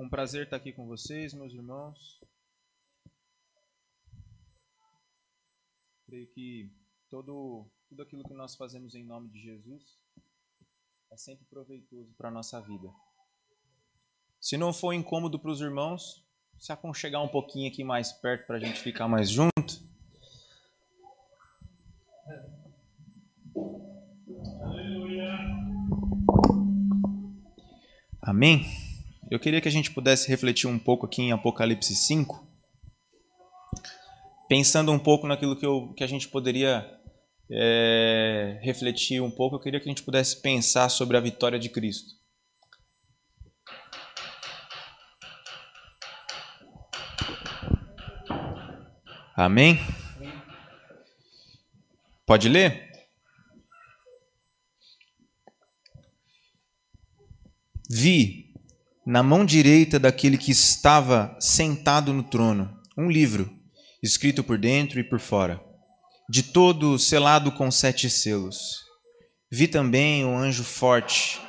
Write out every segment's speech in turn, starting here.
Um prazer estar aqui com vocês, meus irmãos. Creio que todo, tudo aquilo que nós fazemos em nome de Jesus é sempre proveitoso para a nossa vida. Se não for incômodo para os irmãos, se aconchegar um pouquinho aqui mais perto para a gente ficar mais junto. Amém? Eu queria que a gente pudesse refletir um pouco aqui em Apocalipse 5, pensando um pouco naquilo que, eu, que a gente poderia é, refletir um pouco, eu queria que a gente pudesse pensar sobre a vitória de Cristo. Amém? Pode ler? Vi na mão direita daquele que estava sentado no trono um livro, escrito por dentro e por fora, de todo selado com sete selos. Vi também um anjo forte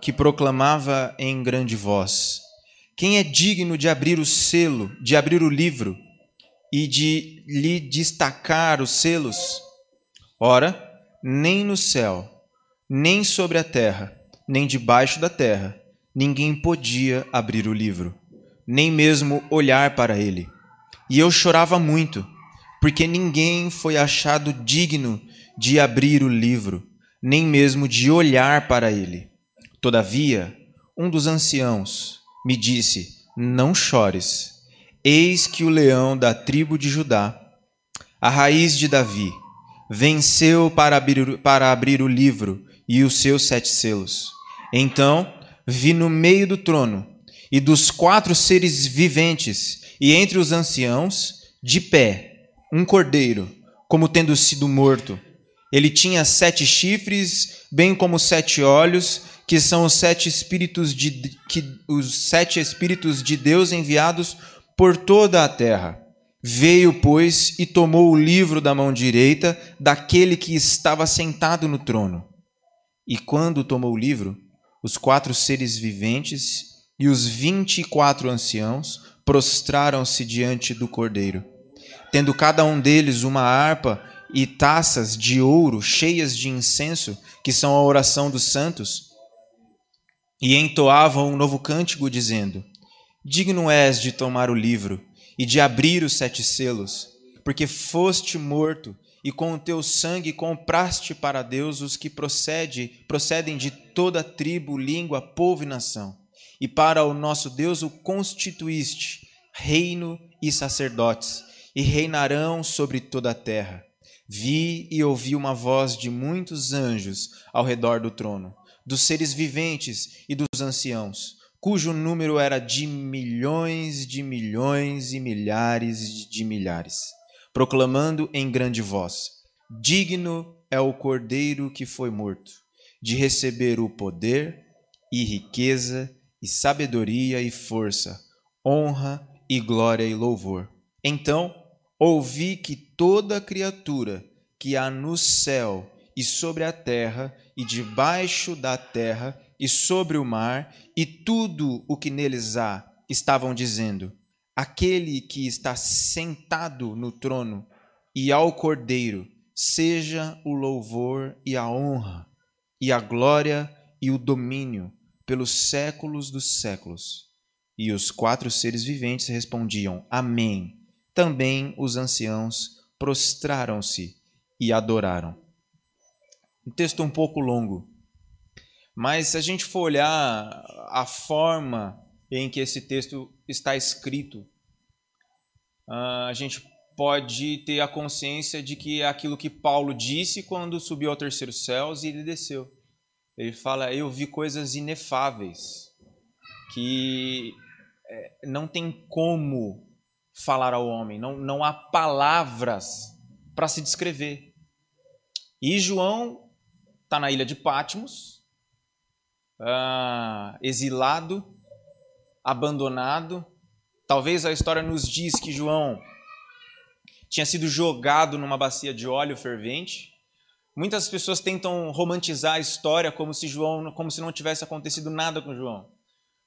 que proclamava em grande voz: Quem é digno de abrir o selo, de abrir o livro e de lhe destacar os selos? Ora, nem no céu, nem sobre a terra, nem debaixo da terra ninguém podia abrir o livro, nem mesmo olhar para ele. E eu chorava muito, porque ninguém foi achado digno de abrir o livro, nem mesmo de olhar para ele. Todavia, um dos anciãos me disse: Não chores. Eis que o leão da tribo de Judá, a raiz de Davi, venceu para abrir, para abrir o livro e os seus sete selos. Então vi no meio do trono e dos quatro seres viventes e entre os anciãos, de pé, um cordeiro, como tendo sido morto. Ele tinha sete chifres, bem como sete olhos, que são os sete espíritos de que os sete espíritos de Deus enviados por toda a terra. Veio, pois, e tomou o livro da mão direita daquele que estava sentado no trono. E quando tomou o livro, os quatro seres viventes e os vinte e quatro anciãos prostraram-se diante do cordeiro, tendo cada um deles uma harpa e taças de ouro cheias de incenso, que são a oração dos santos, e entoavam um novo cântico, dizendo: Digno és de tomar o livro e de abrir os sete selos, porque foste morto e com o teu sangue compraste para Deus os que procede, procedem de toda tribo, língua, povo e nação. E para o nosso Deus o constituíste reino e sacerdotes, e reinarão sobre toda a terra. Vi e ouvi uma voz de muitos anjos ao redor do trono, dos seres viventes e dos anciãos, cujo número era de milhões de milhões e milhares de milhares proclamando em grande voz: Digno é o cordeiro que foi morto, de receber o poder e riqueza e sabedoria e força, honra e glória e louvor. Então ouvi que toda criatura que há no céu e sobre a terra e debaixo da terra e sobre o mar e tudo o que neles há estavam dizendo: aquele que está sentado no trono e ao Cordeiro, seja o louvor e a honra, e a glória e o domínio pelos séculos dos séculos. E os quatro seres viventes respondiam: Amém. Também os anciãos prostraram-se e adoraram. Um texto um pouco longo, mas se a gente for olhar a forma em que esse texto está escrito, a gente pode ter a consciência de que é aquilo que Paulo disse quando subiu ao terceiro céu e ele desceu. Ele fala: Eu vi coisas inefáveis que é, não tem como falar ao homem, não, não há palavras para se descrever. E João está na ilha de Patmos, uh, exilado, abandonado. Talvez a história nos diz que João tinha sido jogado numa bacia de óleo fervente. Muitas pessoas tentam romantizar a história como se João, como se não tivesse acontecido nada com João.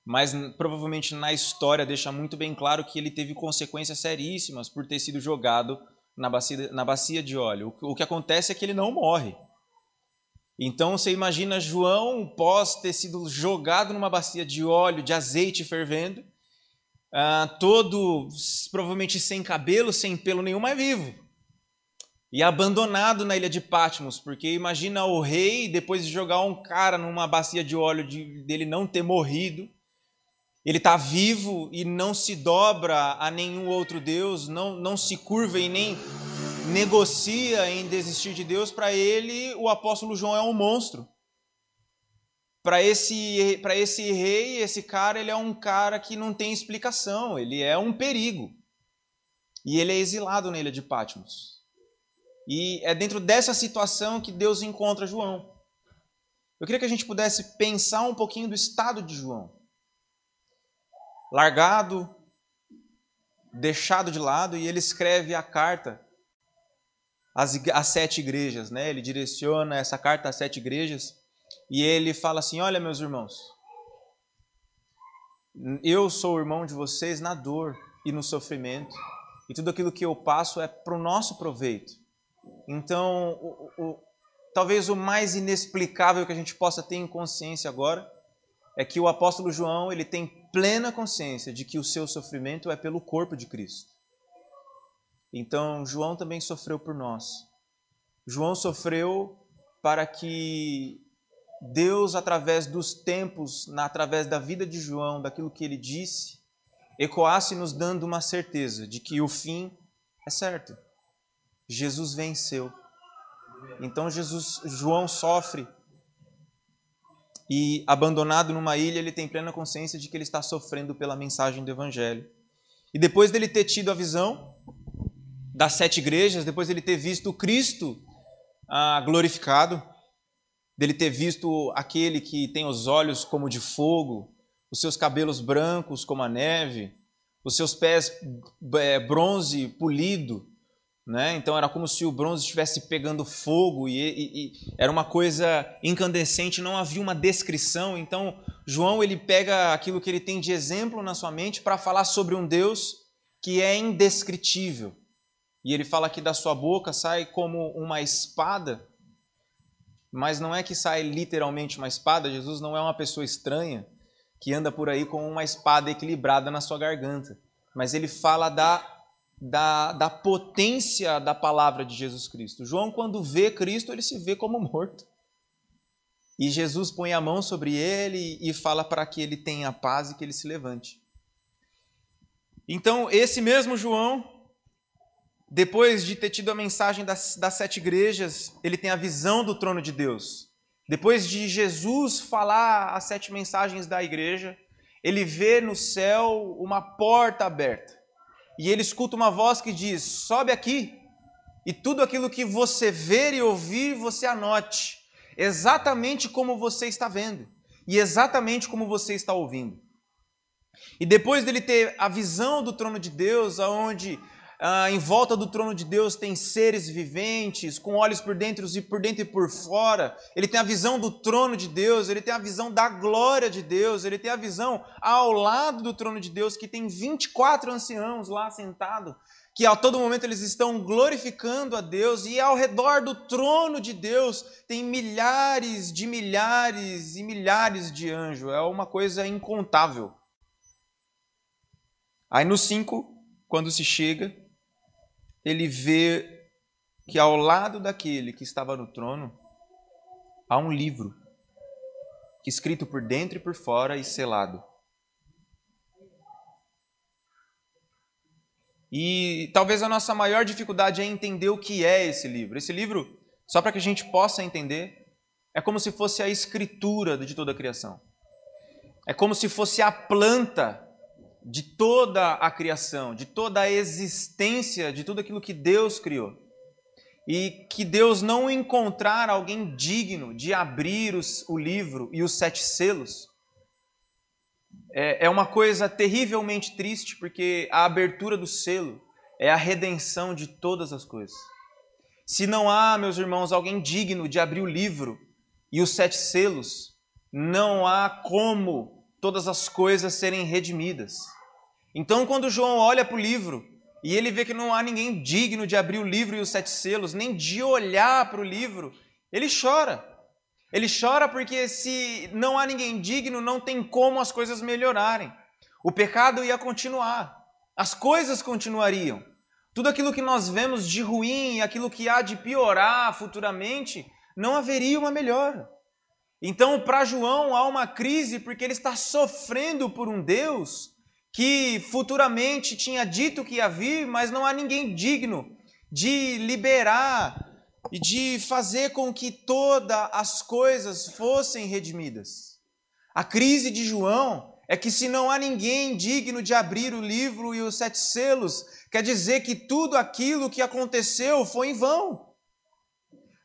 mas provavelmente na história deixa muito bem claro que ele teve consequências seríssimas por ter sido jogado na bacia, na bacia de óleo. O, que acontece é que ele não morre. Então você imagina João, pós ter sido jogado numa bacia de óleo, de azeite fervendo, uh, todo provavelmente sem cabelo, sem pelo nenhum, mas vivo. E abandonado na ilha de Patmos, porque imagina o rei, depois de jogar um cara numa bacia de óleo, de, dele não ter morrido, ele está vivo e não se dobra a nenhum outro Deus, não, não se curva e nem negocia em desistir de Deus. Para ele, o apóstolo João é um monstro. Para esse, esse rei, esse cara, ele é um cara que não tem explicação, ele é um perigo. E ele é exilado na ilha de Patmos. E é dentro dessa situação que Deus encontra João. Eu queria que a gente pudesse pensar um pouquinho do estado de João largado, deixado de lado, e ele escreve a carta às sete igrejas, né? Ele direciona essa carta às sete igrejas e ele fala assim: Olha, meus irmãos, eu sou o irmão de vocês na dor e no sofrimento, e tudo aquilo que eu passo é para o nosso proveito. Então, o, o, talvez o mais inexplicável que a gente possa ter em consciência agora é que o apóstolo João ele tem plena consciência de que o seu sofrimento é pelo corpo de Cristo. Então, João também sofreu por nós. João sofreu para que Deus, através dos tempos, através da vida de João, daquilo que ele disse, ecoasse nos dando uma certeza de que o fim é certo. Jesus venceu. Então Jesus, João sofre e abandonado numa ilha, ele tem plena consciência de que ele está sofrendo pela mensagem do Evangelho. E depois dele ter tido a visão das sete igrejas, depois dele ter visto Cristo ah, glorificado, dele ter visto aquele que tem os olhos como de fogo, os seus cabelos brancos como a neve, os seus pés é, bronze polido, né? Então era como se o bronze estivesse pegando fogo e, e, e, era uma coisa incandescente, não havia uma descrição. Então João ele pega aquilo que ele tem de exemplo na sua mente para falar sobre um Deus que é indescritível. E ele fala que da sua boca sai como uma espada, mas não é que sai literalmente uma espada. Jesus não é uma pessoa estranha que anda por aí com uma espada equilibrada na sua garganta, mas ele fala da da, da potência da palavra de Jesus Cristo. João, quando vê Cristo, ele se vê como morto. E Jesus põe a mão sobre ele e fala para que ele tenha paz e que ele se levante. Então, esse mesmo João, depois de ter tido a mensagem das, das sete igrejas, ele tem a visão do trono de Deus. Depois de Jesus falar as sete mensagens da igreja, ele vê no céu uma porta aberta e ele escuta uma voz que diz: sobe aqui, e tudo aquilo que você ver e ouvir, você anote, exatamente como você está vendo, e exatamente como você está ouvindo. E depois dele ter a visão do trono de Deus, aonde ah, em volta do trono de Deus tem seres viventes, com olhos por dentro e por dentro e por fora. Ele tem a visão do trono de Deus, ele tem a visão da glória de Deus, ele tem a visão ao lado do trono de Deus, que tem 24 anciãos lá sentados, que a todo momento eles estão glorificando a Deus, e ao redor do trono de Deus tem milhares de milhares e milhares de anjos. É uma coisa incontável. Aí no 5, quando se chega, ele vê que ao lado daquele que estava no trono há um livro escrito por dentro e por fora e selado. E talvez a nossa maior dificuldade é entender o que é esse livro. Esse livro, só para que a gente possa entender, é como se fosse a escritura de toda a criação. É como se fosse a planta de toda a criação, de toda a existência, de tudo aquilo que Deus criou. E que Deus não encontrar alguém digno de abrir os, o livro e os sete selos é, é uma coisa terrivelmente triste, porque a abertura do selo é a redenção de todas as coisas. Se não há, meus irmãos, alguém digno de abrir o livro e os sete selos, não há como todas as coisas serem redimidas. Então, quando João olha para o livro e ele vê que não há ninguém digno de abrir o livro e os sete selos, nem de olhar para o livro, ele chora. Ele chora porque se não há ninguém digno, não tem como as coisas melhorarem. O pecado ia continuar, as coisas continuariam. Tudo aquilo que nós vemos de ruim, aquilo que há de piorar futuramente, não haveria uma melhora. Então, para João, há uma crise porque ele está sofrendo por um Deus que futuramente tinha dito que ia vir, mas não há ninguém digno de liberar e de fazer com que todas as coisas fossem redimidas. A crise de João é que se não há ninguém digno de abrir o livro e os sete selos, quer dizer que tudo aquilo que aconteceu foi em vão.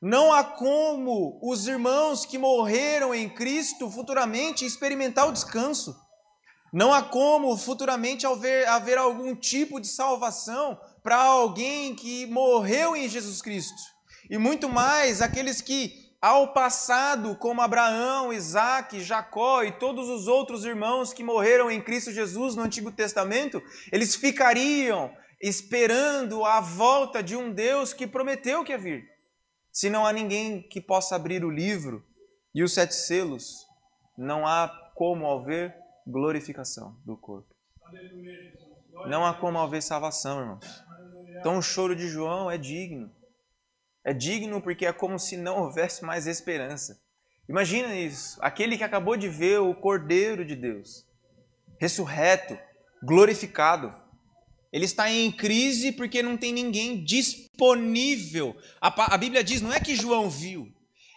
Não há como os irmãos que morreram em Cristo futuramente experimentar o descanso. Não há como futuramente haver, haver algum tipo de salvação para alguém que morreu em Jesus Cristo. E muito mais aqueles que, ao passado, como Abraão, Isaac, Jacó e todos os outros irmãos que morreram em Cristo Jesus no Antigo Testamento, eles ficariam esperando a volta de um Deus que prometeu que ia vir. Se não há ninguém que possa abrir o livro e os sete selos, não há como haver glorificação do corpo. Não há como haver salvação, irmãos. Então o choro de João é digno. É digno porque é como se não houvesse mais esperança. Imagina isso, aquele que acabou de ver o Cordeiro de Deus, ressurreto, glorificado, ele está em crise porque não tem ninguém disponível. A, a, Bíblia diz: não é que João viu,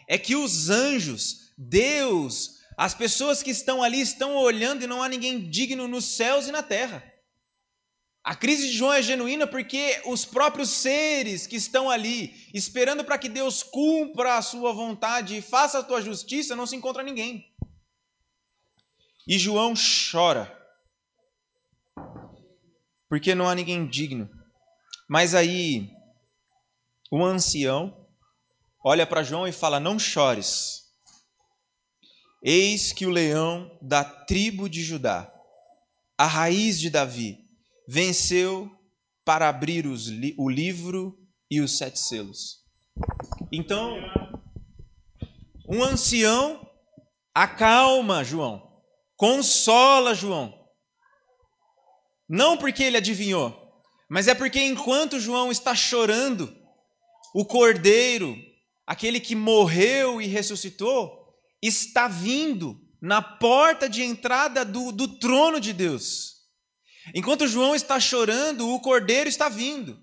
é que os anjos, Deus, as pessoas que estão ali estão olhando e não há ninguém digno nos céus e na terra. A crise de João é genuína porque os próprios seres que estão ali, esperando para que Deus cumpra a sua vontade e faça a tua justiça, não se encontra ninguém. E João chora porque não há ninguém digno. Mas aí, o ancião olha para João e fala: Não chores. Eis que o leão da tribo de Judá, a raiz de Davi, venceu para abrir os, o livro e os sete selos. Então, um ancião acalma João, consola João, não porque ele adivinhou, mas é porque enquanto João está chorando, o cordeiro, aquele que morreu e ressuscitou, está vindo na porta de entrada do, do trono de Deus. Enquanto João está chorando, o cordeiro está vindo.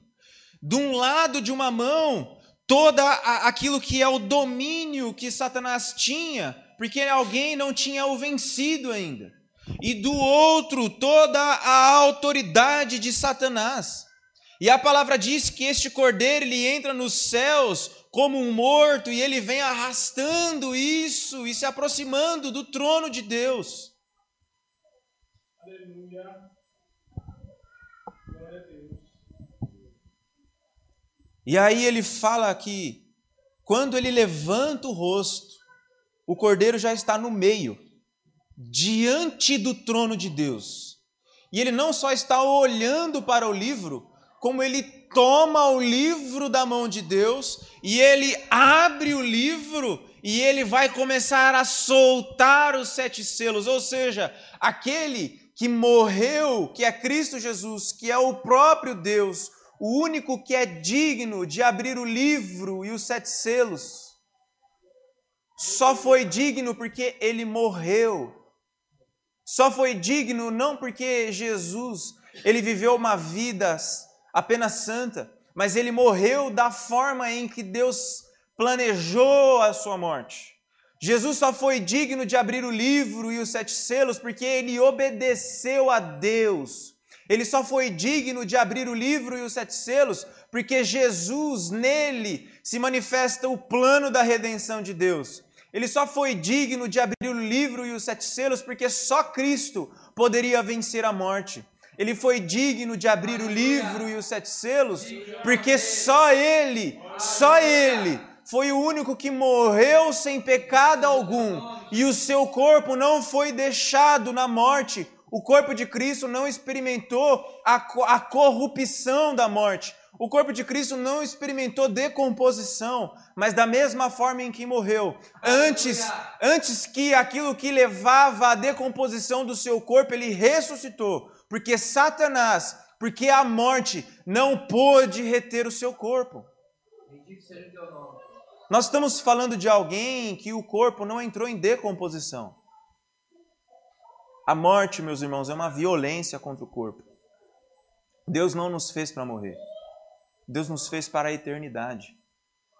De um lado de uma mão, toda aquilo que é o domínio que Satanás tinha, porque alguém não tinha o vencido ainda e do outro toda a autoridade de Satanás. E a palavra diz que este cordeiro ele entra nos céus como um morto e ele vem arrastando isso e se aproximando do trono de Deus. Aleluia. Glória a Deus. E aí ele fala que quando ele levanta o rosto, o cordeiro já está no meio diante do trono de Deus. E ele não só está olhando para o livro, como ele toma o livro da mão de Deus e ele abre o livro e ele vai começar a soltar os sete selos, ou seja, aquele que morreu, que é Cristo Jesus, que é o próprio Deus, o único que é digno de abrir o livro e os sete selos, só foi digno porque ele morreu. Só foi digno não porque Jesus, ele viveu uma vida apenas santa, mas ele morreu da forma em que Deus planejou a sua morte. Jesus só foi digno de abrir o livro e os sete selos porque ele obedeceu a Deus. Ele só foi digno de abrir o livro e os sete selos porque Jesus, nele, se manifesta o plano da redenção de Deus. Ele só foi digno de abrir o livro e os sete selos porque só Cristo poderia vencer a morte. Ele foi digno de abrir o livro e os sete selos porque só Ele, só Ele foi o único que morreu sem pecado algum E o seu corpo não foi deixado na morte. O corpo de Cristo não experimentou a, a corrupção da morte. O corpo de Cristo não experimentou decomposição, mas da mesma forma em que morreu, antes, antes que aquilo que levava à decomposição do seu corpo, ele ressuscitou, porque Satanás, porque a morte não pôde reter o seu corpo. Nós estamos falando de alguém que o corpo não entrou em decomposição. A morte, meus irmãos, é uma violência contra o corpo. Deus não nos fez para morrer. Deus nos fez para a eternidade,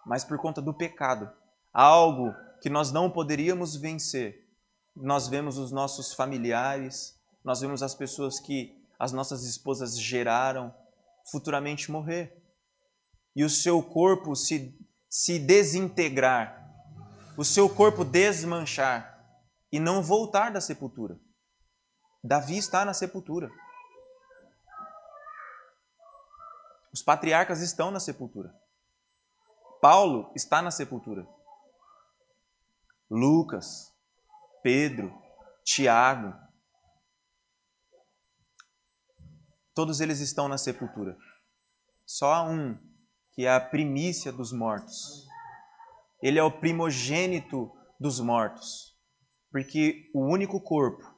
mas por conta do pecado, algo que nós não poderíamos vencer. Nós vemos os nossos familiares, nós vemos as pessoas que as nossas esposas geraram futuramente morrer. E o seu corpo se, se desintegrar, o seu corpo desmanchar e não voltar da sepultura. Davi está na sepultura. Os patriarcas estão na sepultura. Paulo está na sepultura. Lucas, Pedro, Tiago, todos eles estão na sepultura. Só há um que é a primícia dos mortos. Ele é o primogênito dos mortos, porque o único corpo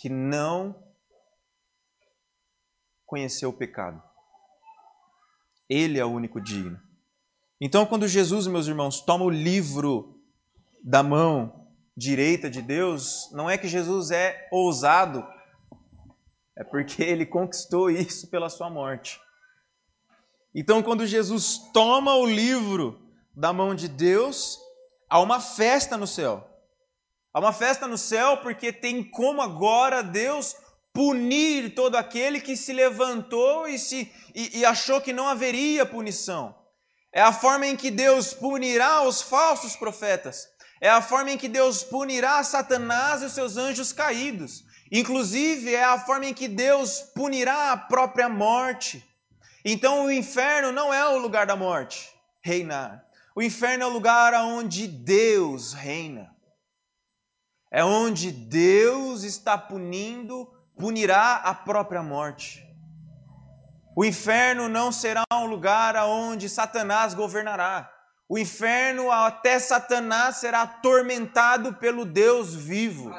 que não conheceu o pecado ele é o único digno. Então, quando Jesus, meus irmãos, toma o livro da mão direita de Deus, não é que Jesus é ousado, é porque ele conquistou isso pela sua morte. Então, quando Jesus toma o livro da mão de Deus, há uma festa no céu. Há uma festa no céu porque tem como agora Deus punir todo aquele que se levantou e, se, e, e achou que não haveria punição. É a forma em que Deus punirá os falsos profetas. É a forma em que Deus punirá Satanás e os seus anjos caídos. Inclusive, é a forma em que Deus punirá a própria morte. Então, o inferno não é o lugar da morte, reinar. O inferno é o lugar onde Deus reina. É onde Deus está punindo punirá a própria morte. O inferno não será um lugar onde Satanás governará. O inferno, até Satanás, será atormentado pelo Deus vivo.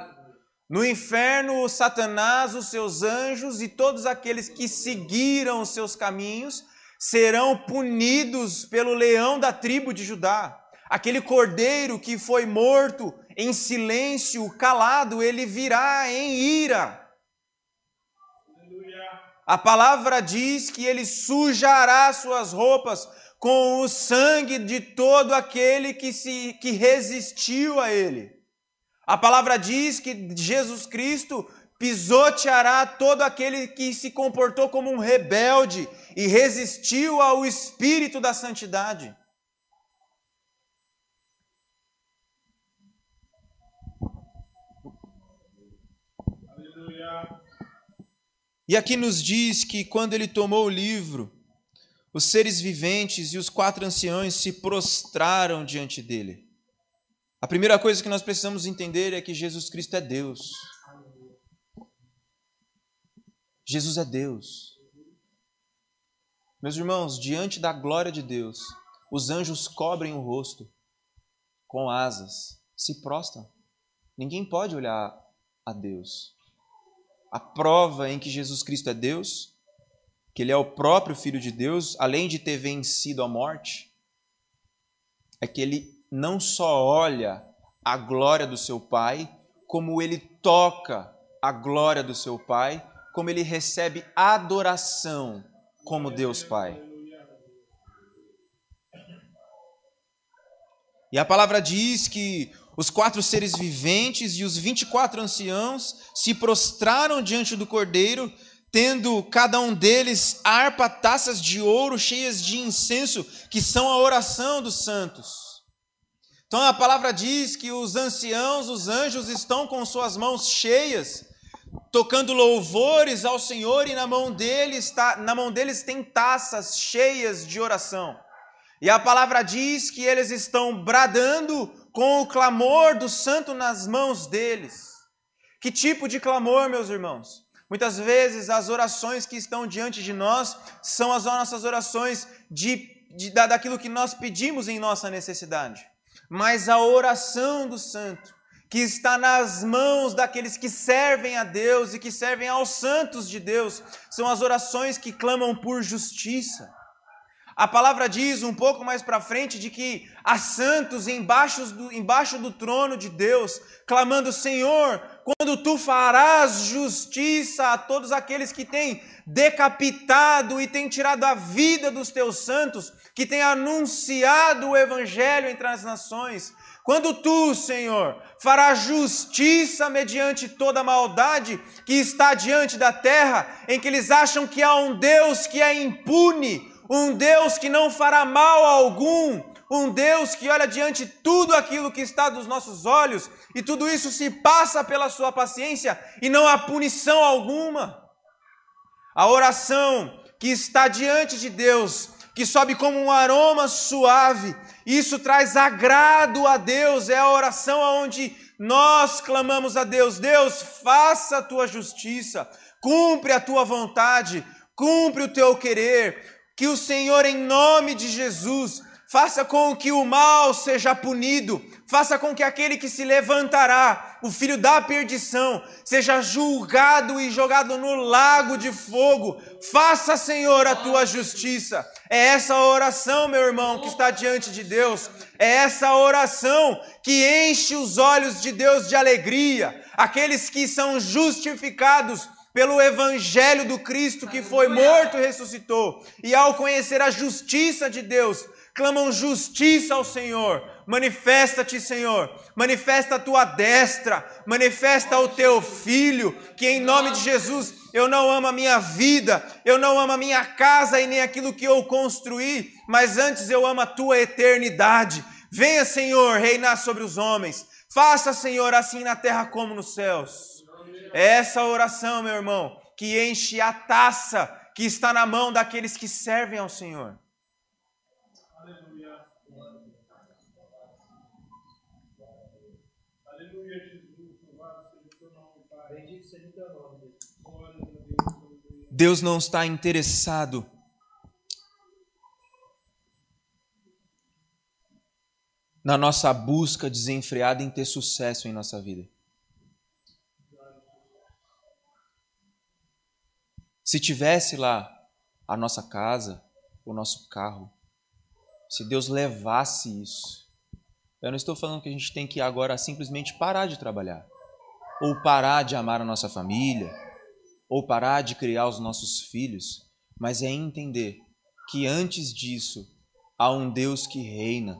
No inferno, Satanás, os seus anjos e todos aqueles que seguiram os seus caminhos serão punidos pelo leão da tribo de Judá. Aquele cordeiro que foi morto em silêncio, calado, ele virá em ira a palavra diz que ele sujará suas roupas com o sangue de todo aquele que, se, que resistiu a ele. A palavra diz que Jesus Cristo pisoteará todo aquele que se comportou como um rebelde e resistiu ao espírito da santidade. E aqui nos diz que quando ele tomou o livro, os seres viventes e os quatro anciões se prostraram diante dele. A primeira coisa que nós precisamos entender é que Jesus Cristo é Deus. Jesus é Deus. Meus irmãos, diante da glória de Deus, os anjos cobrem o rosto com asas, se prostram. Ninguém pode olhar a Deus a prova em que Jesus Cristo é Deus, que Ele é o próprio Filho de Deus, além de ter vencido a morte, é que Ele não só olha a glória do seu Pai, como Ele toca a glória do seu Pai, como Ele recebe adoração como Deus Pai. E a palavra diz que os quatro seres viventes e os vinte e quatro anciãos se prostraram diante do cordeiro, tendo cada um deles harpa, taças de ouro cheias de incenso, que são a oração dos santos. Então a palavra diz que os anciãos, os anjos, estão com suas mãos cheias, tocando louvores ao Senhor, e na mão deles, está, na mão deles tem taças cheias de oração. E a palavra diz que eles estão bradando com o clamor do santo nas mãos deles. Que tipo de clamor, meus irmãos? Muitas vezes as orações que estão diante de nós são as nossas orações de, de, daquilo que nós pedimos em nossa necessidade. Mas a oração do santo, que está nas mãos daqueles que servem a Deus e que servem aos santos de Deus, são as orações que clamam por justiça. A palavra diz um pouco mais para frente de que há santos embaixo do, embaixo do trono de Deus, clamando: Senhor, quando tu farás justiça a todos aqueles que têm decapitado e têm tirado a vida dos teus santos, que têm anunciado o evangelho entre as nações, quando tu, Senhor, farás justiça mediante toda a maldade que está diante da terra, em que eles acham que há um Deus que é impune, um Deus que não fará mal algum, um Deus que olha diante tudo aquilo que está dos nossos olhos, e tudo isso se passa pela sua paciência e não há punição alguma. A oração que está diante de Deus, que sobe como um aroma suave, isso traz agrado a Deus, é a oração onde nós clamamos a Deus: Deus, faça a tua justiça, cumpre a tua vontade, cumpre o teu querer, que o Senhor, em nome de Jesus, faça com que o mal seja punido, faça com que aquele que se levantará, o filho da perdição, seja julgado e jogado no lago de fogo. Faça, Senhor, a tua justiça. É essa oração, meu irmão, que está diante de Deus. É essa oração que enche os olhos de Deus de alegria. Aqueles que são justificados pelo evangelho do Cristo que foi morto e ressuscitou, e ao conhecer a justiça de Deus, clamam justiça ao Senhor. Manifesta-te, Senhor. Manifesta a tua destra, manifesta o teu filho, que em nome de Jesus eu não amo a minha vida, eu não amo a minha casa e nem aquilo que eu construí, mas antes eu amo a tua eternidade. Venha, Senhor, reinar sobre os homens. Faça, Senhor, assim na terra como nos céus. É essa oração, meu irmão, que enche a taça que está na mão daqueles que servem ao Senhor. Deus não está interessado na nossa busca desenfreada em ter sucesso em nossa vida. Se tivesse lá a nossa casa, o nosso carro, se Deus levasse isso, eu não estou falando que a gente tem que agora simplesmente parar de trabalhar, ou parar de amar a nossa família, ou parar de criar os nossos filhos, mas é entender que antes disso há um Deus que reina.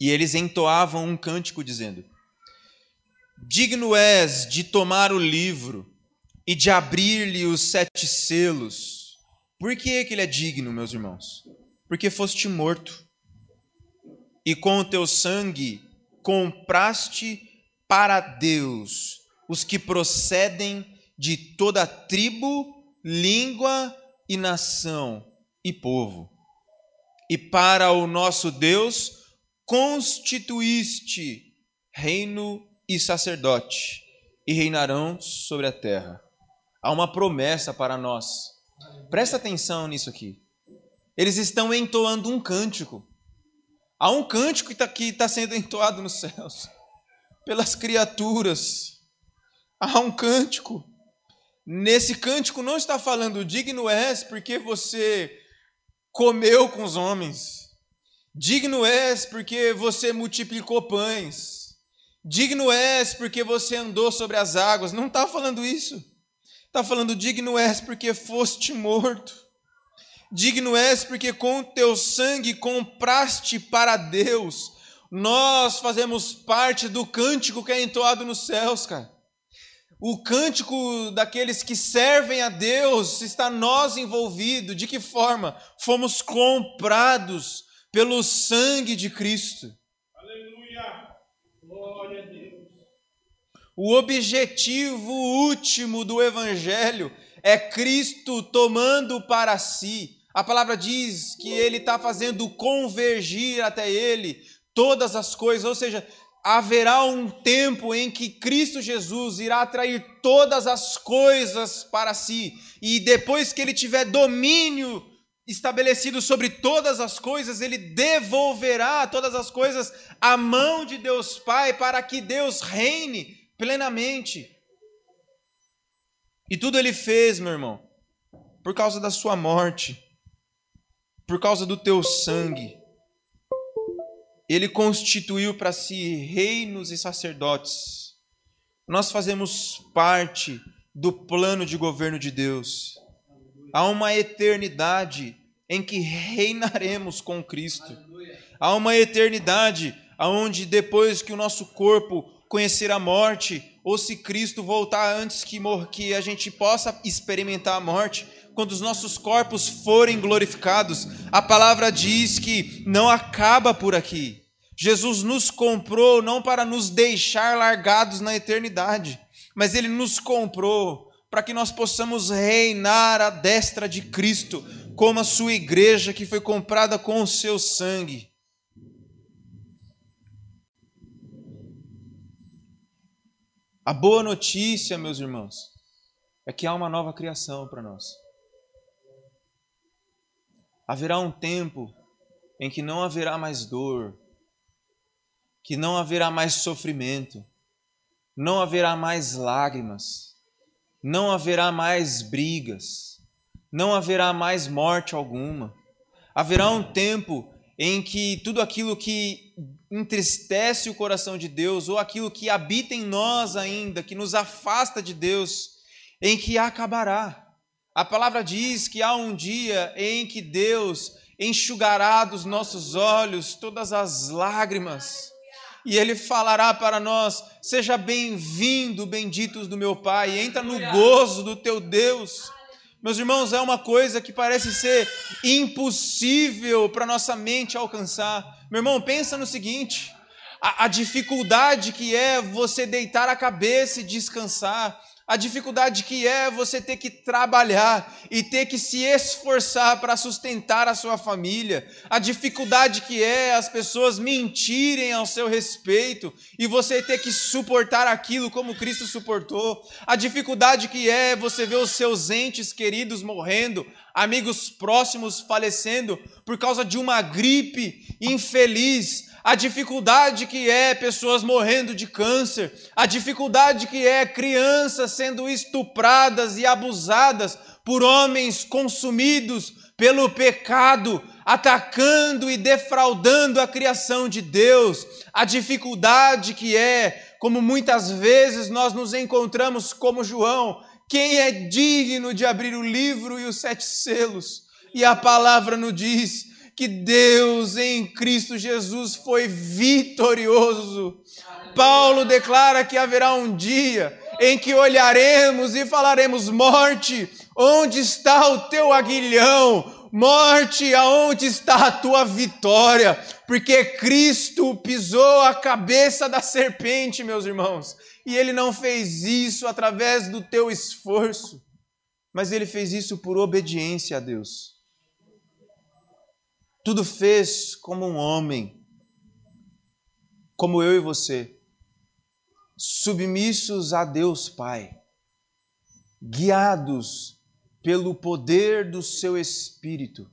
E eles entoavam um cântico dizendo: Digno és de tomar o livro e de abrir-lhe os sete selos. Por que, que ele é digno, meus irmãos? Porque foste morto, e com o teu sangue compraste para Deus os que procedem de toda tribo, língua e nação e povo. E para o nosso Deus constituíste reino e sacerdote, e reinarão sobre a terra há uma promessa para nós. Presta atenção nisso aqui. Eles estão entoando um cântico. Há um cântico que está tá sendo entoado nos céus pelas criaturas. Há um cântico. Nesse cântico não está falando digno és porque você comeu com os homens. Digno és porque você multiplicou pães. Digno és porque você andou sobre as águas. Não está falando isso. Está falando, digno és porque foste morto. Digno és porque com teu sangue compraste para Deus. Nós fazemos parte do cântico que é entoado nos céus, cara. O cântico daqueles que servem a Deus está nós envolvido. De que forma? Fomos comprados pelo sangue de Cristo. O objetivo último do Evangelho é Cristo tomando para si. A palavra diz que ele está fazendo convergir até ele todas as coisas, ou seja, haverá um tempo em que Cristo Jesus irá atrair todas as coisas para si, e depois que ele tiver domínio estabelecido sobre todas as coisas, ele devolverá todas as coisas à mão de Deus Pai para que Deus reine plenamente. E tudo ele fez, meu irmão, por causa da sua morte, por causa do teu sangue. Ele constituiu para si reinos e sacerdotes. Nós fazemos parte do plano de governo de Deus. Há uma eternidade em que reinaremos com Cristo. Há uma eternidade onde depois que o nosso corpo conhecer a morte, ou se Cristo voltar antes que, que a gente possa experimentar a morte, quando os nossos corpos forem glorificados, a palavra diz que não acaba por aqui. Jesus nos comprou não para nos deixar largados na eternidade, mas ele nos comprou para que nós possamos reinar à destra de Cristo, como a sua igreja que foi comprada com o seu sangue. A boa notícia, meus irmãos, é que há uma nova criação para nós. Haverá um tempo em que não haverá mais dor, que não haverá mais sofrimento, não haverá mais lágrimas, não haverá mais brigas, não haverá mais morte alguma. Haverá um tempo em que tudo aquilo que entristece o coração de Deus, ou aquilo que habita em nós ainda, que nos afasta de Deus, em que acabará. A palavra diz que há um dia em que Deus enxugará dos nossos olhos todas as lágrimas e ele falará para nós: Seja bem-vindo, benditos do meu Pai, entra no gozo do teu Deus. Meus irmãos, é uma coisa que parece ser impossível para nossa mente alcançar. Meu irmão, pensa no seguinte: a, a dificuldade que é você deitar a cabeça e descansar, a dificuldade que é você ter que trabalhar e ter que se esforçar para sustentar a sua família, a dificuldade que é as pessoas mentirem ao seu respeito e você ter que suportar aquilo como Cristo suportou, a dificuldade que é você ver os seus entes queridos morrendo, amigos próximos falecendo por causa de uma gripe infeliz, a dificuldade que é pessoas morrendo de câncer, a dificuldade que é crianças sendo estupradas e abusadas por homens consumidos pelo pecado, atacando e defraudando a criação de Deus, a dificuldade que é, como muitas vezes nós nos encontramos como João, quem é digno de abrir o livro e os sete selos? E a palavra nos diz que Deus em Cristo Jesus foi vitorioso. Paulo declara que haverá um dia em que olharemos e falaremos: Morte, onde está o teu aguilhão? Morte, aonde está a tua vitória? Porque Cristo pisou a cabeça da serpente, meus irmãos, e ele não fez isso através do teu esforço, mas ele fez isso por obediência a Deus tudo fez como um homem, como eu e você, submissos a Deus Pai, guiados pelo poder do seu Espírito.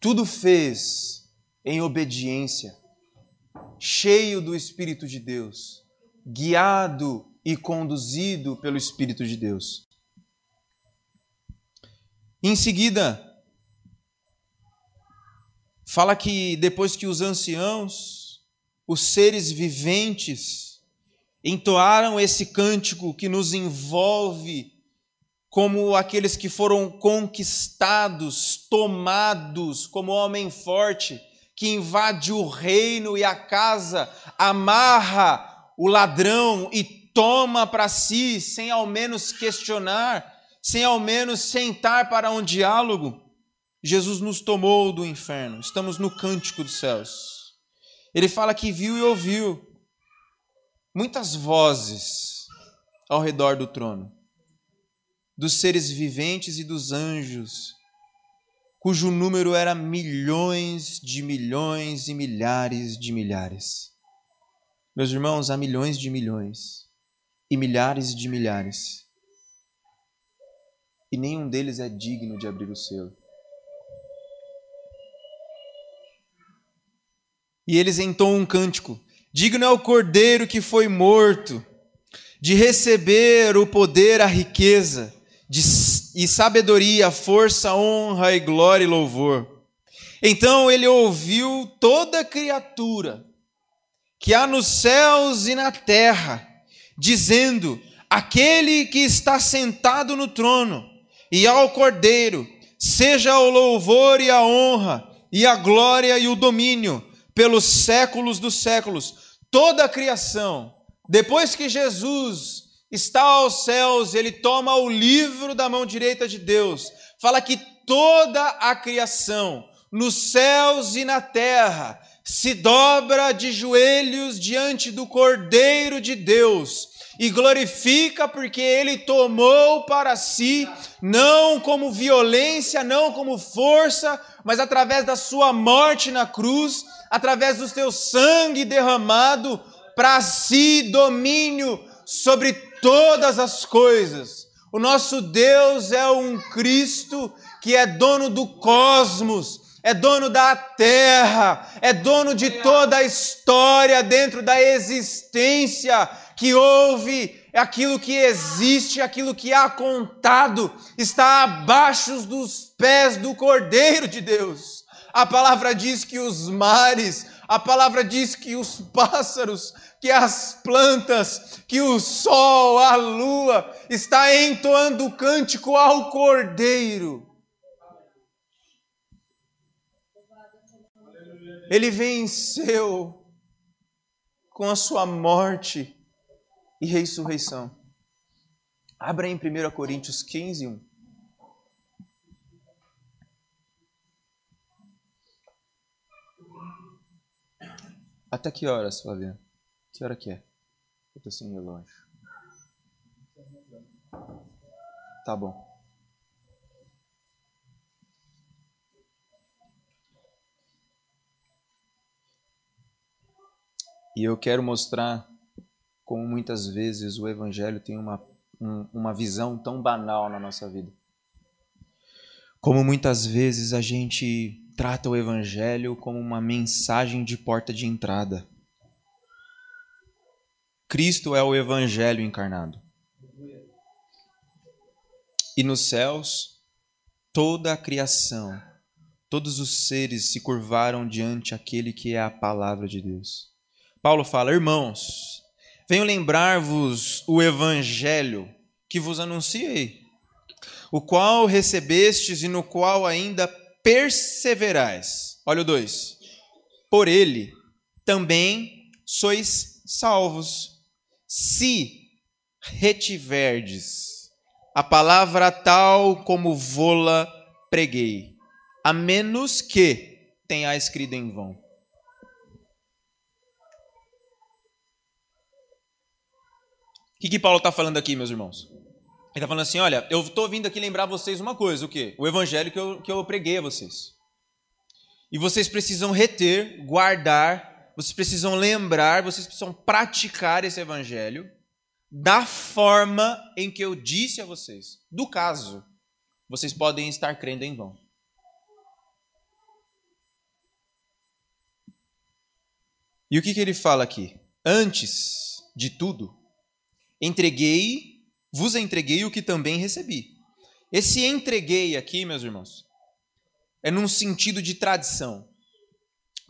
Tudo fez em obediência, cheio do Espírito de Deus, guiado e conduzido pelo Espírito de Deus. Em seguida, fala que depois que os anciãos, os seres viventes, entoaram esse cântico que nos envolve como aqueles que foram conquistados, tomados, como homem forte que invade o reino e a casa, amarra o ladrão e toma para si, sem ao menos questionar, sem ao menos sentar para um diálogo. Jesus nos tomou do inferno, estamos no cântico dos céus. Ele fala que viu e ouviu muitas vozes ao redor do trono, dos seres viventes e dos anjos, cujo número era milhões de milhões e milhares de milhares. Meus irmãos, há milhões de milhões e milhares de milhares. E nenhum deles é digno de abrir o selo. E eles entoam um cântico: Digno é o cordeiro que foi morto, de receber o poder, a riqueza, de, e sabedoria, força, honra e glória e louvor. Então ele ouviu toda criatura que há nos céus e na terra, dizendo: Aquele que está sentado no trono e ao cordeiro, seja o louvor e a honra, e a glória e o domínio pelos séculos dos séculos. Toda a criação, depois que Jesus está aos céus, ele toma o livro da mão direita de Deus, fala que toda a criação, nos céus e na terra, se dobra de joelhos diante do Cordeiro de Deus e glorifica porque ele tomou para si, não como violência, não como força, mas através da sua morte na cruz, através do teu sangue derramado, para si domínio sobre todas as coisas. O nosso Deus é um Cristo que é dono do cosmos, é dono da terra, é dono de toda a história dentro da existência que houve, aquilo que existe, aquilo que há contado, está abaixo dos pés do Cordeiro de Deus. A palavra diz que os mares, a palavra diz que os pássaros, que as plantas, que o sol, a lua, está entoando o cântico ao Cordeiro. Ele venceu com a sua morte e ressurreição. Abra em 1 Coríntios 15, 1. Até que horas, Flaviano? Que hora que é? Eu tô sem relógio. Tá bom. E eu quero mostrar como muitas vezes o Evangelho tem uma, um, uma visão tão banal na nossa vida. Como muitas vezes a gente trata o Evangelho como uma mensagem de porta de entrada. Cristo é o Evangelho encarnado. E nos céus, toda a criação, todos os seres se curvaram diante aquele que é a palavra de Deus. Paulo fala: Irmãos, venho lembrar-vos o Evangelho que vos anunciei, o qual recebestes e no qual ainda perseverais. Olha o 2. Por ele também sois salvos, se retiverdes a palavra tal como vô-la preguei, a menos que tenha escrito em vão. Que, que Paulo está falando aqui, meus irmãos? Ele está falando assim: olha, eu estou vindo aqui lembrar vocês uma coisa, o quê? O evangelho que eu, que eu preguei a vocês. E vocês precisam reter, guardar, vocês precisam lembrar, vocês precisam praticar esse evangelho da forma em que eu disse a vocês. Do caso, vocês podem estar crendo em vão. E o que, que ele fala aqui? Antes de tudo, entreguei vos entreguei o que também recebi. Esse entreguei aqui, meus irmãos, é num sentido de tradição.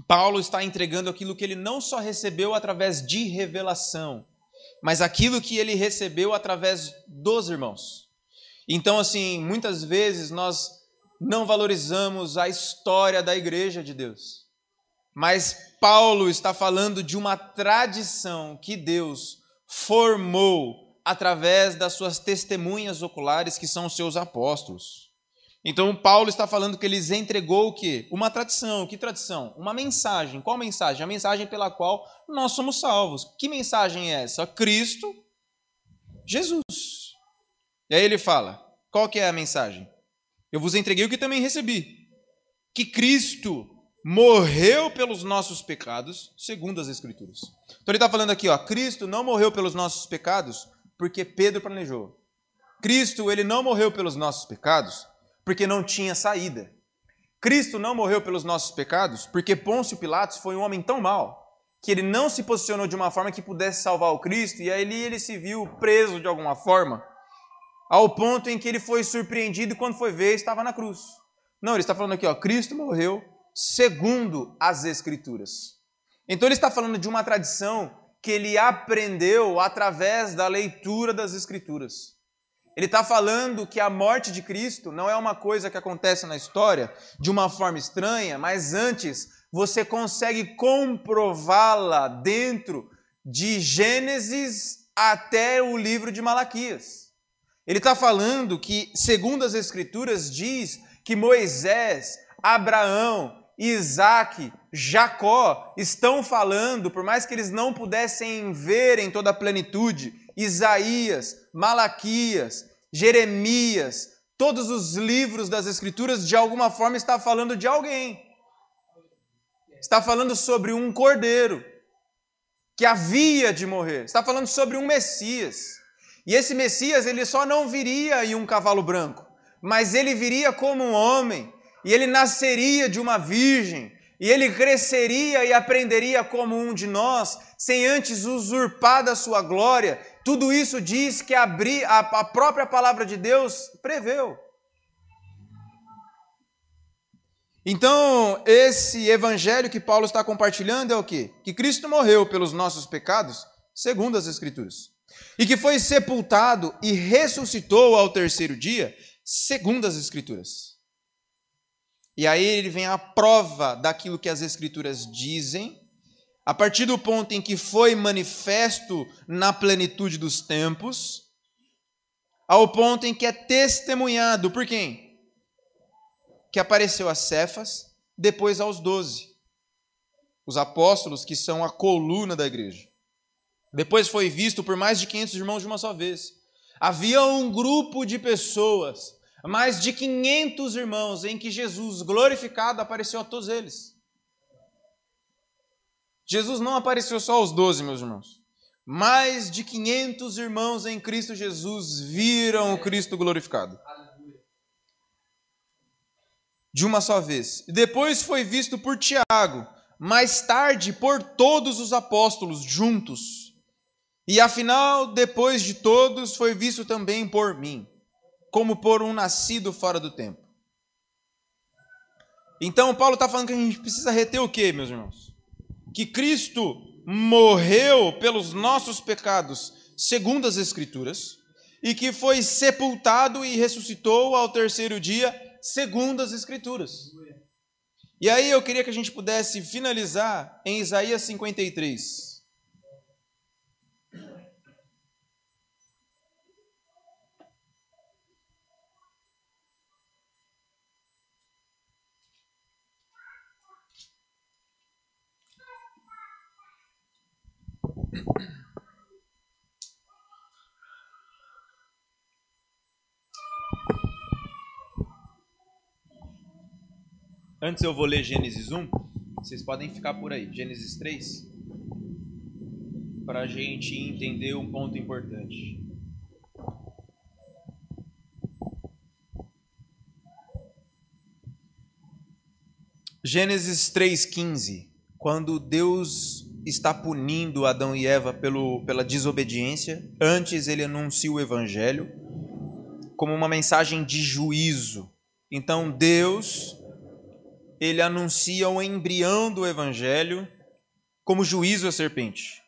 Paulo está entregando aquilo que ele não só recebeu através de revelação, mas aquilo que ele recebeu através dos irmãos. Então, assim, muitas vezes nós não valorizamos a história da igreja de Deus. Mas Paulo está falando de uma tradição que Deus formou através das suas testemunhas oculares, que são os seus apóstolos. Então, Paulo está falando que eles entregou o quê? Uma tradição. Que tradição? Uma mensagem. Qual mensagem? A mensagem pela qual nós somos salvos. Que mensagem é essa? Cristo, Jesus. E aí ele fala: qual que é a mensagem? Eu vos entreguei o que também recebi. que Cristo morreu pelos nossos pecados, segundo as Escrituras. Então ele está falando aqui, ó, Cristo não morreu pelos nossos pecados porque Pedro planejou. Cristo, ele não morreu pelos nossos pecados porque não tinha saída. Cristo não morreu pelos nossos pecados porque Pôncio Pilatos foi um homem tão mau que ele não se posicionou de uma forma que pudesse salvar o Cristo e aí ele, ele se viu preso de alguma forma, ao ponto em que ele foi surpreendido e quando foi ver estava na cruz. Não, ele está falando aqui, ó, Cristo morreu segundo as Escrituras. Então ele está falando de uma tradição que ele aprendeu através da leitura das Escrituras. Ele está falando que a morte de Cristo não é uma coisa que acontece na história de uma forma estranha, mas antes você consegue comprová-la dentro de Gênesis até o livro de Malaquias. Ele está falando que, segundo as Escrituras, diz que Moisés, Abraão, Isaac, Jacó estão falando, por mais que eles não pudessem ver em toda a plenitude, Isaías, Malaquias, Jeremias, todos os livros das Escrituras, de alguma forma, está falando de alguém. Está falando sobre um cordeiro que havia de morrer. Está falando sobre um Messias. E esse Messias, ele só não viria em um cavalo branco, mas ele viria como um homem e ele nasceria de uma virgem, e ele cresceria e aprenderia como um de nós, sem antes usurpar da sua glória. Tudo isso diz que a, a própria palavra de Deus preveu. Então, esse evangelho que Paulo está compartilhando é o quê? Que Cristo morreu pelos nossos pecados, segundo as Escrituras, e que foi sepultado e ressuscitou ao terceiro dia, segundo as Escrituras. E aí ele vem a prova daquilo que as Escrituras dizem, a partir do ponto em que foi manifesto na plenitude dos tempos, ao ponto em que é testemunhado por quem? Que apareceu a Cefas, depois aos doze, os apóstolos que são a coluna da igreja. Depois foi visto por mais de 500 irmãos de uma só vez. Havia um grupo de pessoas mais de 500 irmãos em que Jesus, glorificado, apareceu a todos eles. Jesus não apareceu só aos 12, meus irmãos. Mais de 500 irmãos em Cristo Jesus viram o Cristo glorificado. De uma só vez. Depois foi visto por Tiago, mais tarde por todos os apóstolos juntos. E afinal, depois de todos, foi visto também por mim como por um nascido fora do tempo. Então, Paulo está falando que a gente precisa reter o que, meus irmãos? Que Cristo morreu pelos nossos pecados, segundo as Escrituras, e que foi sepultado e ressuscitou ao terceiro dia, segundo as Escrituras. E aí eu queria que a gente pudesse finalizar em Isaías 53. Antes eu vou ler Gênesis 1, vocês podem ficar por aí, Gênesis 3, para a gente entender um ponto importante. Gênesis 3,15, quando Deus está punindo Adão e Eva pelo, pela desobediência. Antes ele anuncia o evangelho como uma mensagem de juízo. Então Deus ele anuncia o embrião do evangelho como juízo à serpente.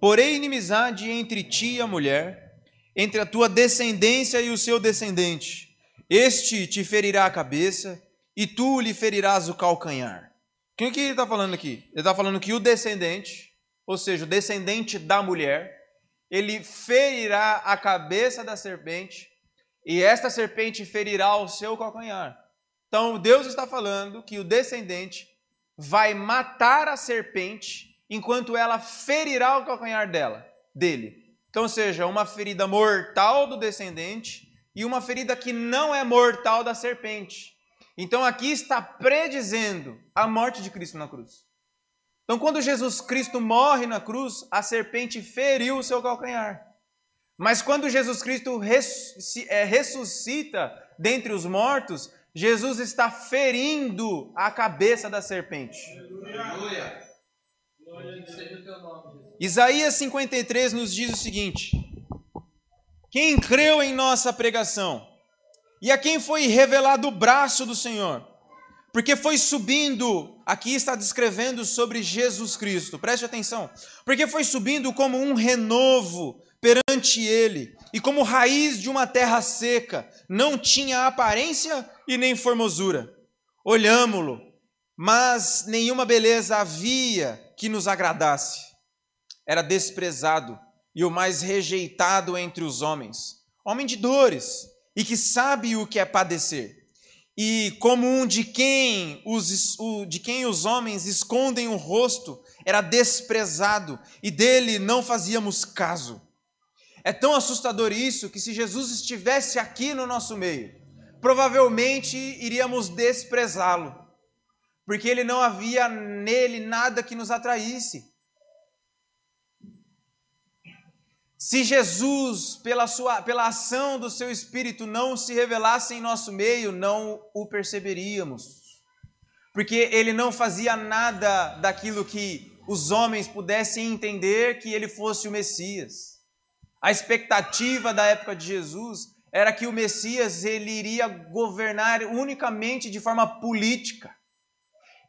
Porém inimizade entre ti e a mulher, entre a tua descendência e o seu descendente. Este te ferirá a cabeça e tu lhe ferirás o calcanhar. Quem que ele está falando aqui? Ele está falando que o descendente, ou seja, o descendente da mulher, ele ferirá a cabeça da serpente e esta serpente ferirá o seu calcanhar. Então Deus está falando que o descendente vai matar a serpente enquanto ela ferirá o calcanhar dela, dele. Então, seja, uma ferida mortal do descendente e uma ferida que não é mortal da serpente. Então aqui está predizendo a morte de Cristo na cruz. Então, quando Jesus Cristo morre na cruz, a serpente feriu o seu calcanhar. Mas quando Jesus Cristo é, ressuscita dentre os mortos, Jesus está ferindo a cabeça da serpente. Aleluia. Isaías 53 nos diz o seguinte: Quem creu em nossa pregação, e a quem foi revelado o braço do Senhor, porque foi subindo, aqui está descrevendo sobre Jesus Cristo, preste atenção, porque foi subindo como um renovo perante ele, e como raiz de uma terra seca, não tinha aparência e nem formosura. Olhámo-lo, mas nenhuma beleza havia que nos agradasse. Era desprezado e o mais rejeitado entre os homens, homem de dores, e que sabe o que é padecer e como um de quem os, de quem os homens escondem o rosto, era desprezado e dele não fazíamos caso. É tão assustador isso que se Jesus estivesse aqui no nosso meio, provavelmente iríamos desprezá-lo, porque ele não havia nele nada que nos atraísse. Se Jesus, pela, sua, pela ação do seu Espírito, não se revelasse em nosso meio, não o perceberíamos. Porque ele não fazia nada daquilo que os homens pudessem entender que ele fosse o Messias. A expectativa da época de Jesus era que o Messias ele iria governar unicamente de forma política,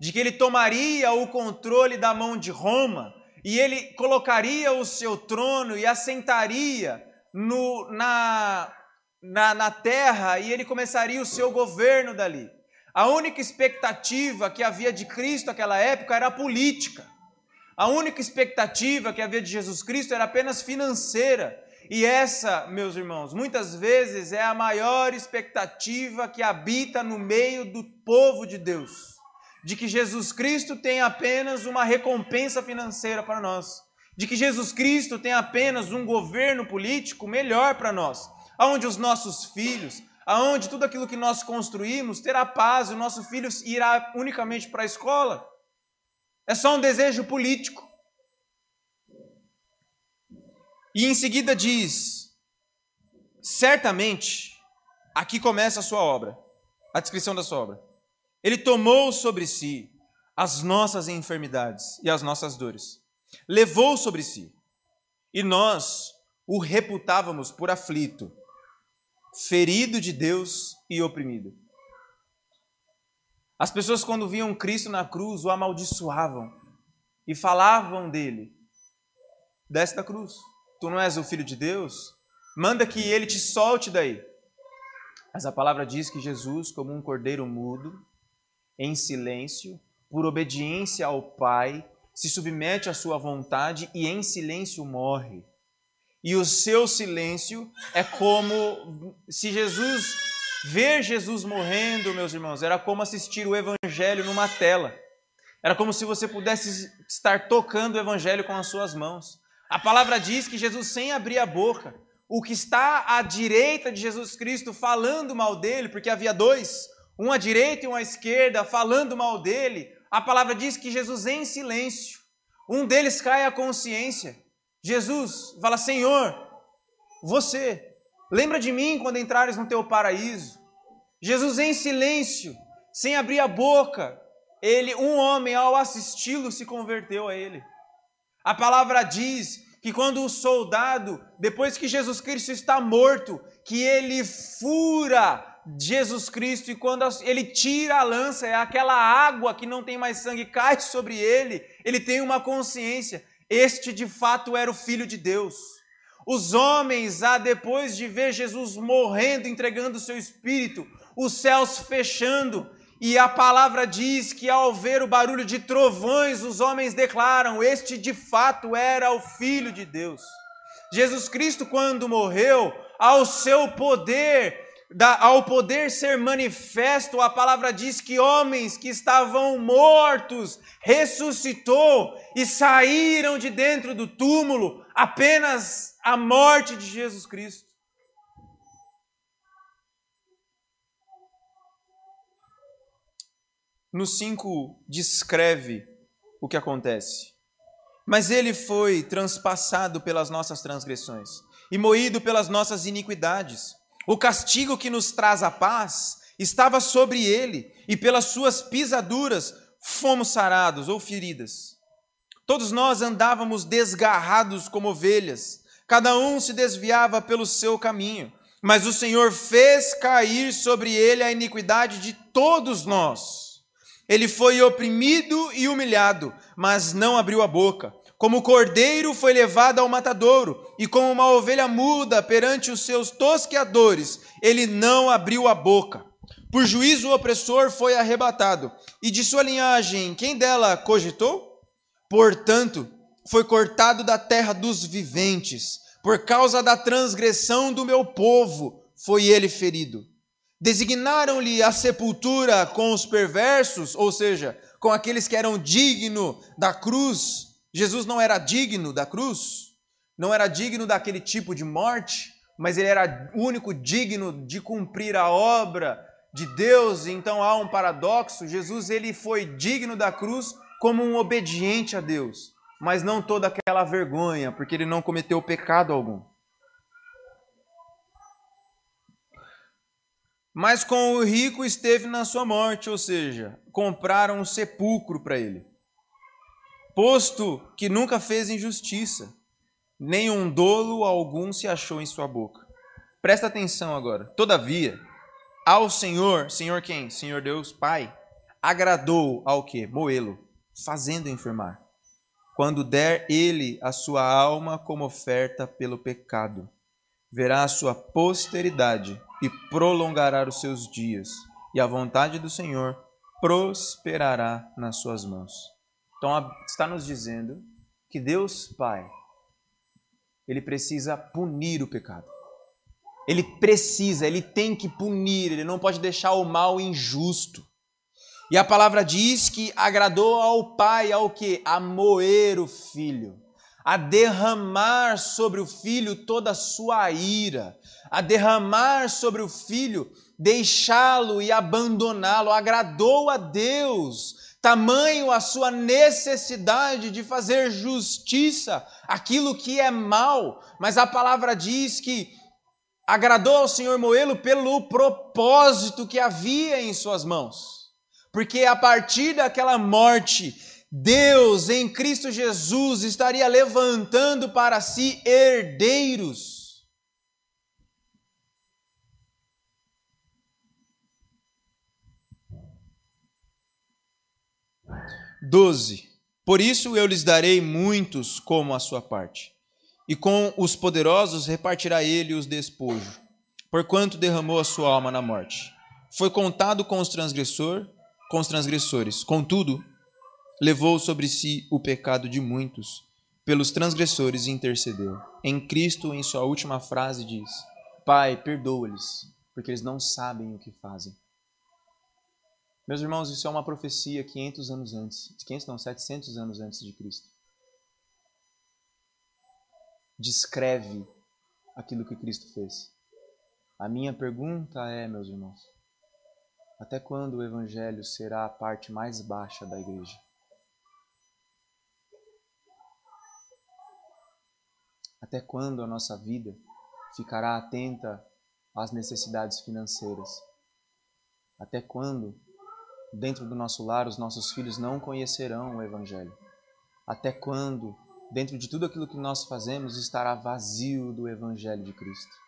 de que ele tomaria o controle da mão de Roma e ele colocaria o seu trono e assentaria no, na, na, na terra e ele começaria o seu governo dali. A única expectativa que havia de Cristo naquela época era política. A única expectativa que havia de Jesus Cristo era apenas financeira. E essa, meus irmãos, muitas vezes é a maior expectativa que habita no meio do povo de Deus de que Jesus Cristo tem apenas uma recompensa financeira para nós, de que Jesus Cristo tem apenas um governo político melhor para nós, aonde os nossos filhos, aonde tudo aquilo que nós construímos terá paz, o nosso filho irá unicamente para a escola. É só um desejo político. E em seguida diz: certamente, aqui começa a sua obra, a descrição da sua obra. Ele tomou sobre si as nossas enfermidades e as nossas dores. Levou sobre si. E nós o reputávamos por aflito, ferido de Deus e oprimido. As pessoas, quando viam Cristo na cruz, o amaldiçoavam e falavam dele: Desce da cruz, tu não és o filho de Deus, manda que ele te solte daí. Mas a palavra diz que Jesus, como um cordeiro mudo, em silêncio, por obediência ao Pai, se submete à sua vontade e em silêncio morre. E o seu silêncio é como se Jesus ver Jesus morrendo, meus irmãos, era como assistir o evangelho numa tela. Era como se você pudesse estar tocando o evangelho com as suas mãos. A palavra diz que Jesus sem abrir a boca, o que está à direita de Jesus Cristo falando mal dele, porque havia dois, um à direita e um à esquerda, falando mal dele, a palavra diz que Jesus em silêncio. Um deles cai a consciência. Jesus fala: Senhor, você, lembra de mim quando entrares no teu paraíso. Jesus em silêncio, sem abrir a boca, ele, um homem, ao assisti-lo, se converteu a ele. A palavra diz que quando o soldado, depois que Jesus Cristo está morto, que ele fura Jesus Cristo e quando ele tira a lança, é aquela água que não tem mais sangue cai sobre ele, ele tem uma consciência. Este de fato era o filho de Deus. Os homens, ah, depois de ver Jesus morrendo, entregando o seu espírito, os céus fechando, e a palavra diz que ao ver o barulho de trovões, os homens declaram: Este de fato era o Filho de Deus. Jesus Cristo, quando morreu, ao seu poder, ao poder ser manifesto, a palavra diz que homens que estavam mortos ressuscitou e saíram de dentro do túmulo apenas a morte de Jesus Cristo. no 5 descreve o que acontece. Mas ele foi transpassado pelas nossas transgressões e moído pelas nossas iniquidades. O castigo que nos traz a paz estava sobre ele, e pelas suas pisaduras fomos sarados ou feridas. Todos nós andávamos desgarrados como ovelhas, cada um se desviava pelo seu caminho, mas o Senhor fez cair sobre ele a iniquidade de todos nós. Ele foi oprimido e humilhado, mas não abriu a boca. Como cordeiro foi levado ao matadouro, e como uma ovelha muda perante os seus tosqueadores, ele não abriu a boca. Por juízo o opressor foi arrebatado, e de sua linhagem quem dela cogitou? Portanto, foi cortado da terra dos viventes, por causa da transgressão do meu povo foi ele ferido. Designaram-lhe a sepultura com os perversos, ou seja, com aqueles que eram dignos da cruz. Jesus não era digno da cruz, não era digno daquele tipo de morte, mas ele era único digno de cumprir a obra de Deus. Então há um paradoxo. Jesus ele foi digno da cruz como um obediente a Deus, mas não toda aquela vergonha, porque ele não cometeu pecado algum. Mas com o rico esteve na sua morte, ou seja, compraram um sepulcro para ele. Posto que nunca fez injustiça, nem um dolo algum se achou em sua boca. Presta atenção agora. Todavia, ao Senhor, Senhor quem? Senhor Deus Pai, agradou ao que? Moê-lo, fazendo enfermar. Quando der ele a sua alma como oferta pelo pecado, verá a sua posteridade e prolongará os seus dias, e a vontade do Senhor prosperará nas suas mãos. Então está nos dizendo que Deus Pai, ele precisa punir o pecado. Ele precisa, ele tem que punir, ele não pode deixar o mal injusto. E a palavra diz que agradou ao pai ao que? A moer o filho a derramar sobre o filho toda a sua ira, a derramar sobre o filho, deixá-lo e abandoná-lo. Agradou a Deus, tamanho a sua necessidade de fazer justiça, aquilo que é mal, mas a palavra diz que agradou ao Senhor Moelo pelo propósito que havia em suas mãos. Porque a partir daquela morte, Deus em Cristo Jesus estaria levantando para si herdeiros. Doze. Por isso eu lhes darei muitos como a sua parte, e com os poderosos repartirá ele os despojos, porquanto derramou a sua alma na morte. Foi contado com os transgressor, com os transgressores. Contudo, levou sobre si o pecado de muitos, pelos transgressores intercedeu. Em Cristo, em sua última frase, diz: Pai, perdoa-lhes, porque eles não sabem o que fazem. Meus irmãos, isso é uma profecia 500 anos antes, 500 não, 700 anos antes de Cristo. Descreve aquilo que Cristo fez. A minha pergunta é, meus irmãos, até quando o evangelho será a parte mais baixa da igreja? Até quando a nossa vida ficará atenta às necessidades financeiras? Até quando, dentro do nosso lar, os nossos filhos não conhecerão o Evangelho? Até quando, dentro de tudo aquilo que nós fazemos, estará vazio do Evangelho de Cristo?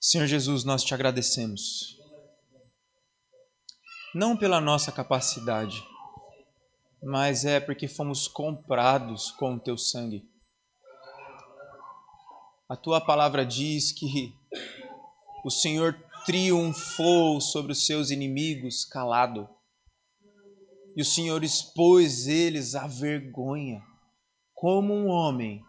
Senhor Jesus, nós te agradecemos. Não pela nossa capacidade, mas é porque fomos comprados com o teu sangue. A tua palavra diz que o Senhor triunfou sobre os seus inimigos calado. E o Senhor expôs eles à vergonha, como um homem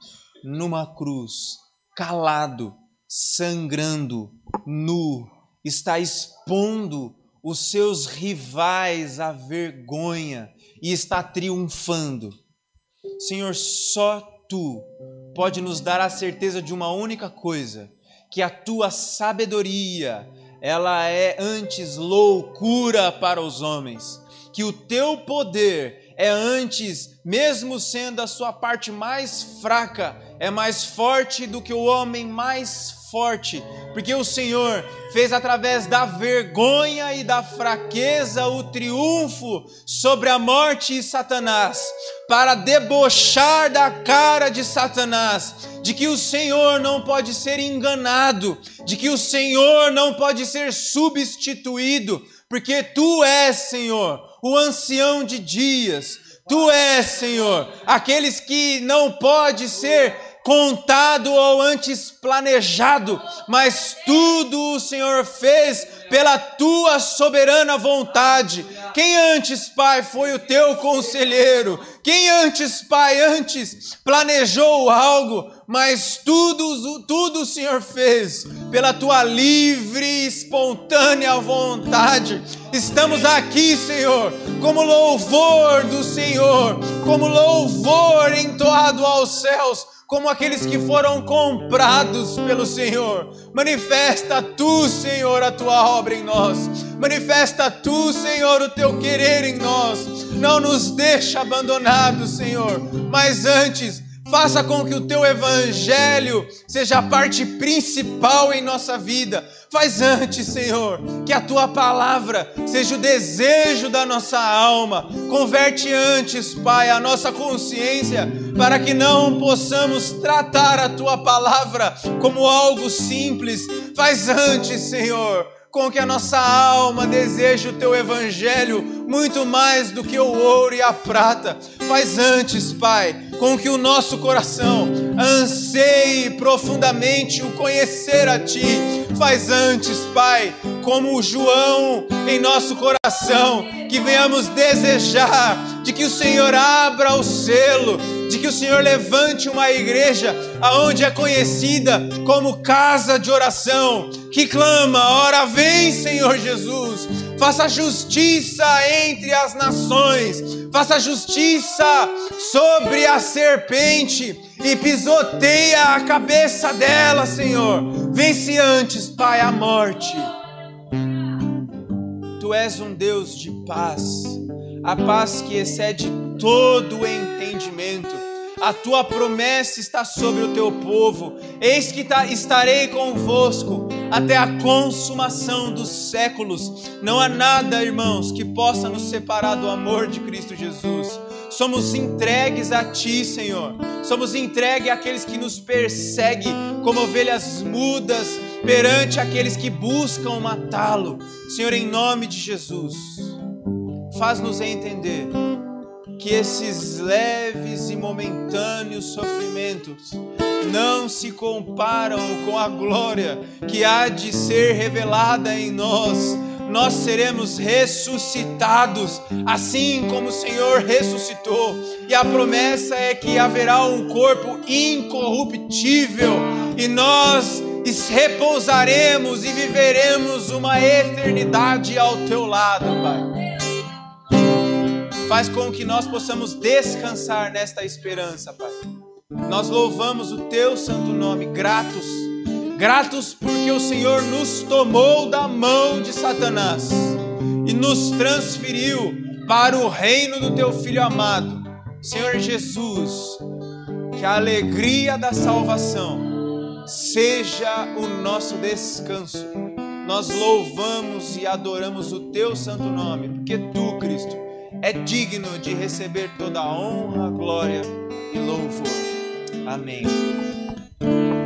numa cruz, calado, sangrando, nu, está expondo os seus rivais à vergonha e está triunfando. Senhor, só tu pode nos dar a certeza de uma única coisa, que a tua sabedoria, ela é antes loucura para os homens, que o teu poder é antes, mesmo sendo a sua parte mais fraca, é mais forte do que o homem mais forte, porque o Senhor fez através da vergonha e da fraqueza o triunfo sobre a morte e Satanás, para debochar da cara de Satanás, de que o Senhor não pode ser enganado, de que o Senhor não pode ser substituído, porque tu és, Senhor, o ancião de dias. Tu és, Senhor, aqueles que não pode ser contado ou antes planejado, mas tudo o Senhor fez pela tua soberana vontade. Quem antes, Pai, foi o teu conselheiro? Quem antes, Pai, antes planejou algo, mas tudo, tudo o Senhor fez pela tua livre e espontânea vontade. Estamos aqui, Senhor, como louvor do Senhor, como louvor entoado aos céus como aqueles que foram comprados pelo Senhor. Manifesta tu, Senhor, a tua obra em nós. Manifesta tu, Senhor, o teu querer em nós. Não nos deixa abandonados, Senhor, mas antes Faça com que o teu evangelho seja a parte principal em nossa vida. Faz antes, Senhor, que a tua palavra seja o desejo da nossa alma. Converte antes, Pai, a nossa consciência para que não possamos tratar a tua palavra como algo simples. Faz antes, Senhor, com que a nossa alma deseje o teu evangelho muito mais do que o ouro e a prata. Faz antes, Pai, com que o nosso coração anseie profundamente o conhecer a Ti. Faz antes, Pai, como o João em nosso coração, que venhamos desejar de que o Senhor abra o selo, de que o Senhor levante uma igreja aonde é conhecida como casa de oração, que clama: ora vem, Senhor Jesus, faça justiça entre as nações, faça justiça sobre a serpente e pisoteia a cabeça dela, Senhor. Vence antes, Pai, a morte. Tu és um Deus de paz, a paz que excede todo o entendimento. A tua promessa está sobre o teu povo. Eis que estarei convosco até a consumação dos séculos. Não há nada, irmãos, que possa nos separar do amor de Cristo Jesus. Somos entregues a Ti, Senhor. Somos entregues àqueles que nos perseguem como ovelhas mudas perante aqueles que buscam matá-lo. Senhor, em nome de Jesus, faz-nos entender que esses leves e momentâneos sofrimentos não se comparam com a glória que há de ser revelada em nós. Nós seremos ressuscitados, assim como o Senhor ressuscitou, e a promessa é que haverá um corpo incorruptível, e nós repousaremos e viveremos uma eternidade ao teu lado, Pai. Faz com que nós possamos descansar nesta esperança, Pai. Nós louvamos o teu santo nome, gratos, gratos porque o Senhor nos tomou da mão de Satanás e nos transferiu para o reino do teu filho amado. Senhor Jesus, que a alegria da salvação seja o nosso descanso. Nós louvamos e adoramos o teu santo nome, porque tu, Cristo, é digno de receber toda a honra, glória e louvor. Amém.